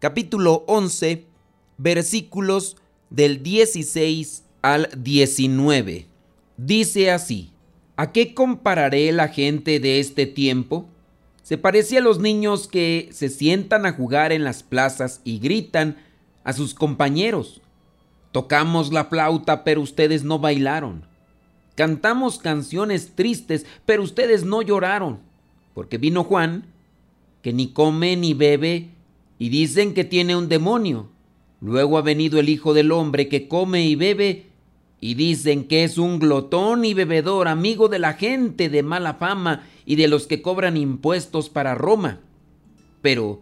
capítulo 11, versículos del 16 al 19. Dice así, ¿a qué compararé la gente de este tiempo? Se parece a los niños que se sientan a jugar en las plazas y gritan a sus compañeros. Tocamos la flauta, pero ustedes no bailaron. Cantamos canciones tristes, pero ustedes no lloraron porque vino Juan, que ni come ni bebe, y dicen que tiene un demonio. Luego ha venido el Hijo del Hombre, que come y bebe, y dicen que es un glotón y bebedor, amigo de la gente de mala fama y de los que cobran impuestos para Roma. Pero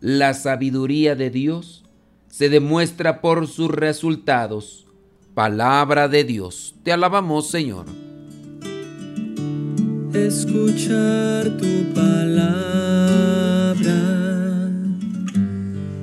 la sabiduría de Dios se demuestra por sus resultados. Palabra de Dios. Te alabamos, Señor escuchar tu palabra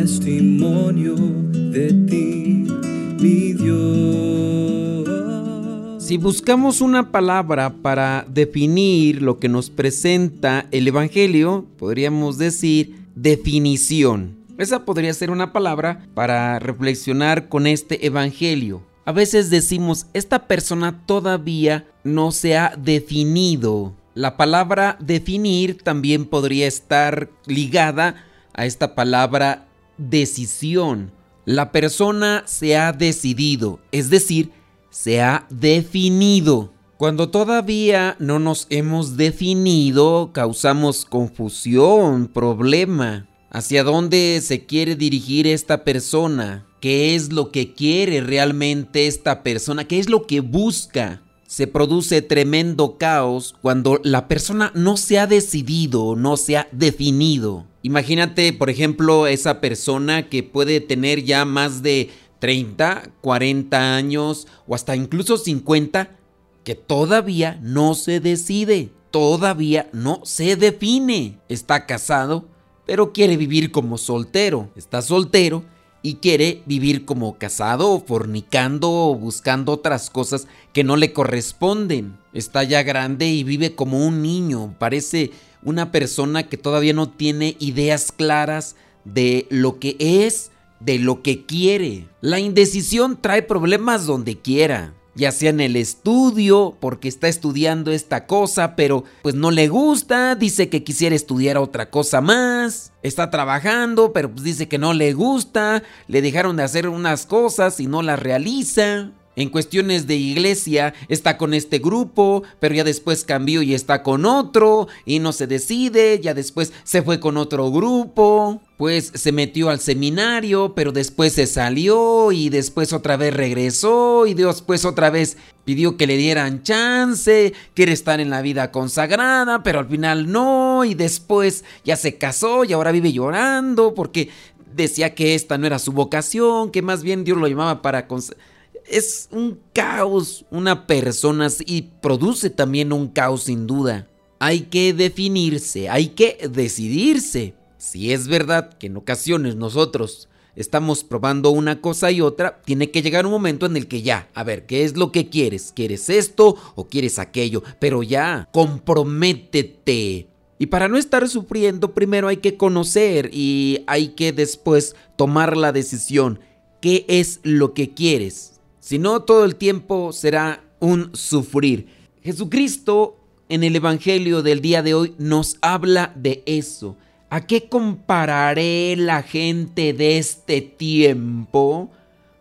testimonio de ti, mi Dios. Si buscamos una palabra para definir lo que nos presenta el Evangelio, podríamos decir definición. Esa podría ser una palabra para reflexionar con este Evangelio. A veces decimos, esta persona todavía no se ha definido. La palabra definir también podría estar ligada a esta palabra decisión. La persona se ha decidido, es decir, se ha definido. Cuando todavía no nos hemos definido, causamos confusión, problema hacia dónde se quiere dirigir esta persona, qué es lo que quiere realmente esta persona, qué es lo que busca. Se produce tremendo caos cuando la persona no se ha decidido, no se ha definido. Imagínate, por ejemplo, esa persona que puede tener ya más de 30, 40 años o hasta incluso 50, que todavía no se decide, todavía no se define. Está casado, pero quiere vivir como soltero. Está soltero y quiere vivir como casado fornicando o buscando otras cosas que no le corresponden. Está ya grande y vive como un niño. Parece una persona que todavía no tiene ideas claras de lo que es, de lo que quiere. La indecisión trae problemas donde quiera ya sea en el estudio, porque está estudiando esta cosa, pero pues no le gusta, dice que quisiera estudiar otra cosa más, está trabajando, pero pues dice que no le gusta, le dejaron de hacer unas cosas y no las realiza. En cuestiones de iglesia está con este grupo, pero ya después cambió y está con otro y no se decide, ya después se fue con otro grupo, pues se metió al seminario, pero después se salió y después otra vez regresó y después otra vez pidió que le dieran chance, quiere estar en la vida consagrada, pero al final no y después ya se casó y ahora vive llorando porque decía que esta no era su vocación, que más bien Dios lo llamaba para es un caos una persona y produce también un caos sin duda. Hay que definirse, hay que decidirse. Si es verdad que en ocasiones nosotros estamos probando una cosa y otra, tiene que llegar un momento en el que ya, a ver, ¿qué es lo que quieres? ¿Quieres esto o quieres aquello? Pero ya, comprométete. Y para no estar sufriendo, primero hay que conocer y hay que después tomar la decisión. ¿Qué es lo que quieres? Si no, todo el tiempo será un sufrir. Jesucristo en el Evangelio del día de hoy nos habla de eso. ¿A qué compararé la gente de este tiempo?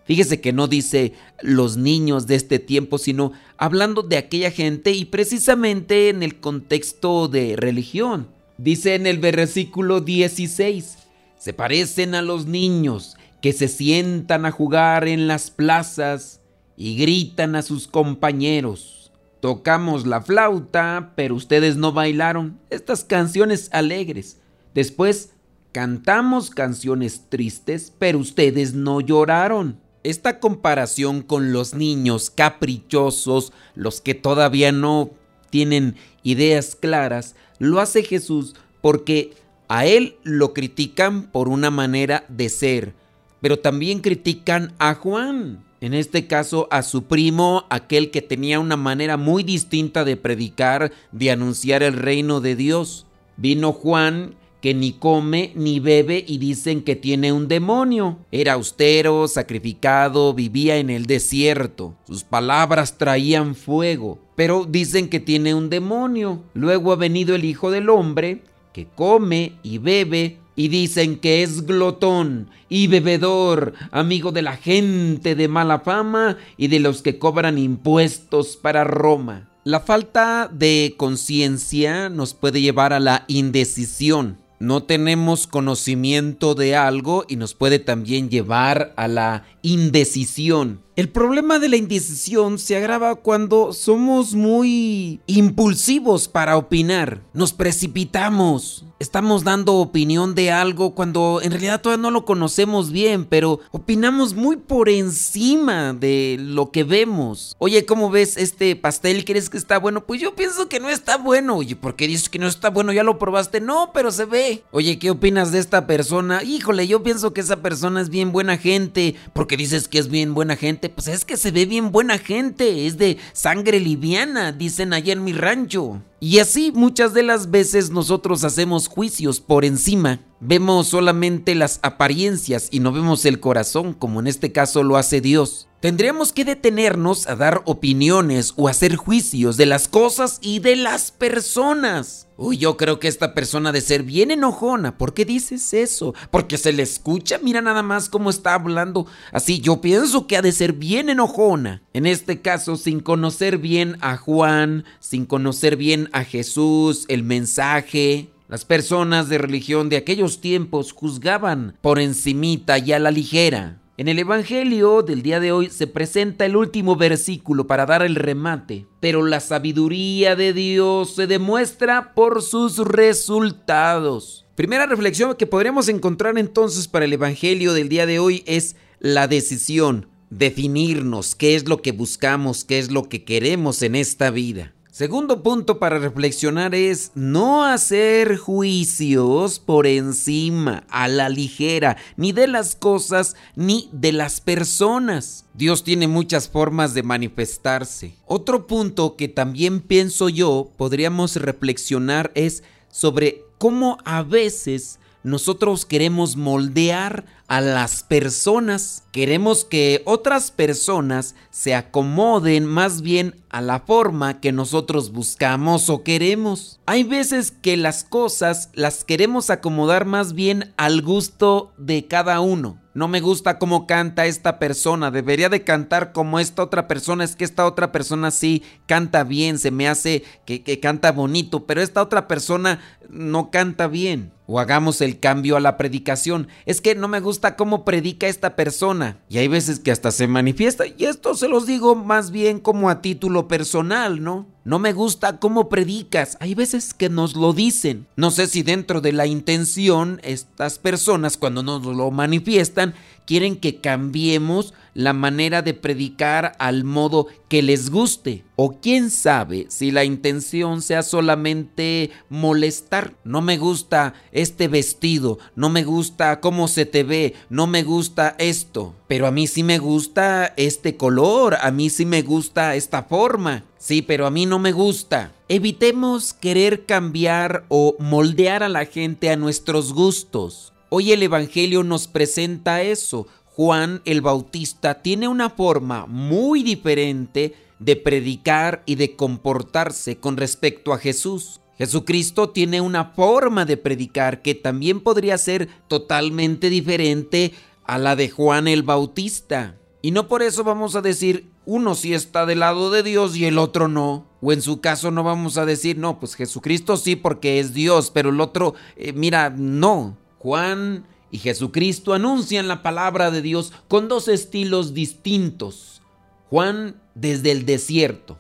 Fíjese que no dice los niños de este tiempo, sino hablando de aquella gente y precisamente en el contexto de religión. Dice en el versículo 16, se parecen a los niños que se sientan a jugar en las plazas y gritan a sus compañeros. Tocamos la flauta, pero ustedes no bailaron estas canciones alegres. Después cantamos canciones tristes, pero ustedes no lloraron. Esta comparación con los niños caprichosos, los que todavía no tienen ideas claras, lo hace Jesús porque a él lo critican por una manera de ser, pero también critican a Juan. En este caso a su primo, aquel que tenía una manera muy distinta de predicar, de anunciar el reino de Dios. Vino Juan que ni come ni bebe y dicen que tiene un demonio. Era austero, sacrificado, vivía en el desierto. Sus palabras traían fuego, pero dicen que tiene un demonio. Luego ha venido el Hijo del Hombre, que come y bebe y dicen que es glotón y bebedor, amigo de la gente de mala fama y de los que cobran impuestos para Roma. La falta de conciencia nos puede llevar a la indecisión. No tenemos conocimiento de algo y nos puede también llevar a la indecisión. El problema de la indecisión se agrava cuando somos muy impulsivos para opinar. Nos precipitamos. Estamos dando opinión de algo cuando en realidad todavía no lo conocemos bien, pero opinamos muy por encima de lo que vemos. Oye, ¿cómo ves este pastel? ¿Crees que está bueno? Pues yo pienso que no está bueno. Oye, ¿por qué dices que no está bueno? ¿Ya lo probaste? No, pero se ve. Oye, ¿qué opinas de esta persona? Híjole, yo pienso que esa persona es bien buena gente. porque dices que es bien buena gente? Pues es que se ve bien buena gente, es de sangre liviana, dicen allá en mi rancho. Y así muchas de las veces nosotros hacemos juicios por encima. Vemos solamente las apariencias y no vemos el corazón, como en este caso lo hace Dios. Tendríamos que detenernos a dar opiniones o hacer juicios de las cosas y de las personas. Uy, yo creo que esta persona de ser bien enojona. ¿Por qué dices eso? Porque se le escucha, mira nada más cómo está hablando. Así, yo pienso que ha de ser bien enojona. En este caso, sin conocer bien a Juan, sin conocer bien a Jesús, el mensaje. Las personas de religión de aquellos tiempos juzgaban por encimita y a la ligera. En el Evangelio del día de hoy se presenta el último versículo para dar el remate, pero la sabiduría de Dios se demuestra por sus resultados. Primera reflexión que podríamos encontrar entonces para el Evangelio del día de hoy es la decisión, definirnos qué es lo que buscamos, qué es lo que queremos en esta vida. Segundo punto para reflexionar es no hacer juicios por encima, a la ligera, ni de las cosas ni de las personas. Dios tiene muchas formas de manifestarse. Otro punto que también pienso yo podríamos reflexionar es sobre cómo a veces nosotros queremos moldear a las personas. Queremos que otras personas se acomoden más bien a la forma que nosotros buscamos o queremos. Hay veces que las cosas las queremos acomodar más bien al gusto de cada uno. No me gusta cómo canta esta persona, debería de cantar como esta otra persona, es que esta otra persona sí canta bien, se me hace que, que canta bonito, pero esta otra persona no canta bien. O hagamos el cambio a la predicación, es que no me gusta cómo predica esta persona. Y hay veces que hasta se manifiesta, y esto se los digo más bien como a título personal, ¿no? No me gusta cómo predicas. Hay veces que nos lo dicen. No sé si dentro de la intención estas personas cuando nos lo manifiestan quieren que cambiemos la manera de predicar al modo que les guste. O quién sabe si la intención sea solamente molestar. No me gusta este vestido, no me gusta cómo se te ve, no me gusta esto. Pero a mí sí me gusta este color, a mí sí me gusta esta forma. Sí, pero a mí no me gusta. Evitemos querer cambiar o moldear a la gente a nuestros gustos. Hoy el Evangelio nos presenta eso. Juan el Bautista tiene una forma muy diferente de predicar y de comportarse con respecto a Jesús. Jesucristo tiene una forma de predicar que también podría ser totalmente diferente a la de Juan el Bautista. Y no por eso vamos a decir uno sí está del lado de Dios y el otro no. O en su caso no vamos a decir, no, pues Jesucristo sí porque es Dios, pero el otro, eh, mira, no. Juan y Jesucristo anuncian la palabra de Dios con dos estilos distintos. Juan desde el desierto.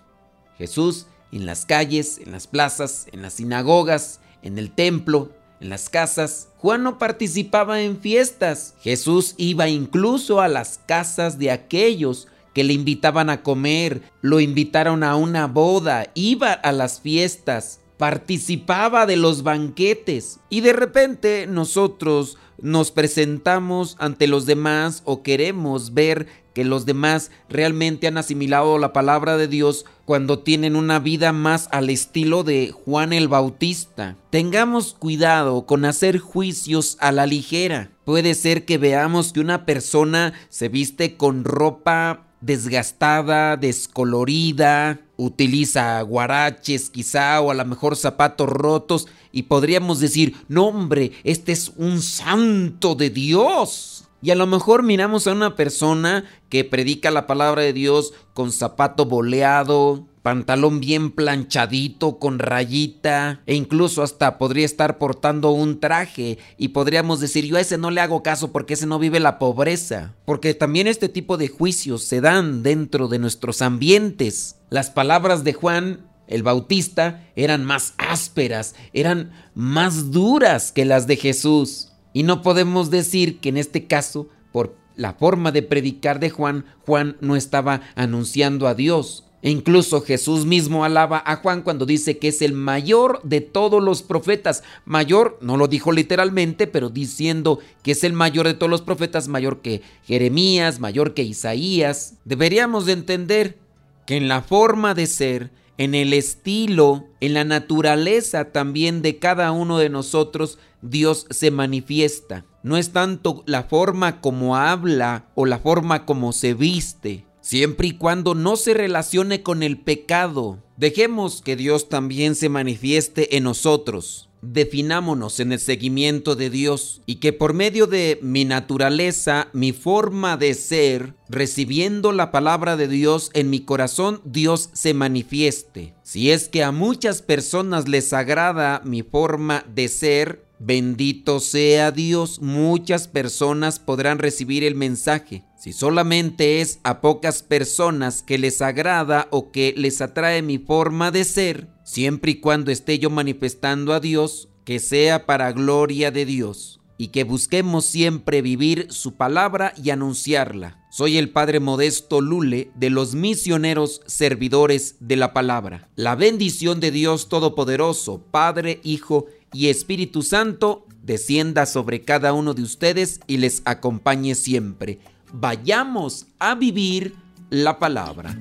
Jesús en las calles, en las plazas, en las sinagogas, en el templo, en las casas. Juan no participaba en fiestas. Jesús iba incluso a las casas de aquellos que le invitaban a comer, lo invitaron a una boda, iba a las fiestas, participaba de los banquetes y de repente nosotros nos presentamos ante los demás o queremos ver que los demás realmente han asimilado la palabra de Dios cuando tienen una vida más al estilo de Juan el Bautista. Tengamos cuidado con hacer juicios a la ligera. Puede ser que veamos que una persona se viste con ropa desgastada, descolorida, utiliza guaraches quizá o a lo mejor zapatos rotos y podríamos decir, no hombre, este es un santo de Dios. Y a lo mejor miramos a una persona que predica la palabra de Dios con zapato boleado, pantalón bien planchadito, con rayita, e incluso hasta podría estar portando un traje y podríamos decir yo a ese no le hago caso porque ese no vive la pobreza. Porque también este tipo de juicios se dan dentro de nuestros ambientes. Las palabras de Juan el Bautista eran más ásperas, eran más duras que las de Jesús. Y no podemos decir que en este caso, por la forma de predicar de Juan, Juan no estaba anunciando a Dios. Incluso Jesús mismo alaba a Juan cuando dice que es el mayor de todos los profetas. Mayor, no lo dijo literalmente, pero diciendo que es el mayor de todos los profetas, mayor que Jeremías, mayor que Isaías. Deberíamos de entender que en la forma de ser, en el estilo, en la naturaleza también de cada uno de nosotros, Dios se manifiesta. No es tanto la forma como habla o la forma como se viste, siempre y cuando no se relacione con el pecado. Dejemos que Dios también se manifieste en nosotros definámonos en el seguimiento de Dios y que por medio de mi naturaleza, mi forma de ser, recibiendo la palabra de Dios en mi corazón, Dios se manifieste. Si es que a muchas personas les agrada mi forma de ser, Bendito sea Dios, muchas personas podrán recibir el mensaje. Si solamente es a pocas personas que les agrada o que les atrae mi forma de ser, siempre y cuando esté yo manifestando a Dios, que sea para gloria de Dios y que busquemos siempre vivir su palabra y anunciarla. Soy el Padre Modesto Lule de los misioneros servidores de la palabra. La bendición de Dios Todopoderoso, Padre, Hijo y Espíritu Santo, descienda sobre cada uno de ustedes y les acompañe siempre. Vayamos a vivir la palabra.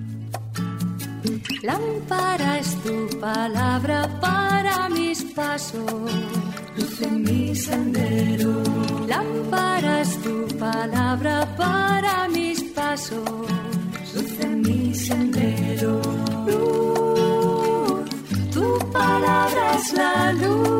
Lámpara es tu palabra para mis pasos, luz en mi sendero. Lámpara es tu palabra para mis pasos, luz en mi sendero. Luz, tu palabra es la luz.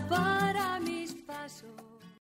para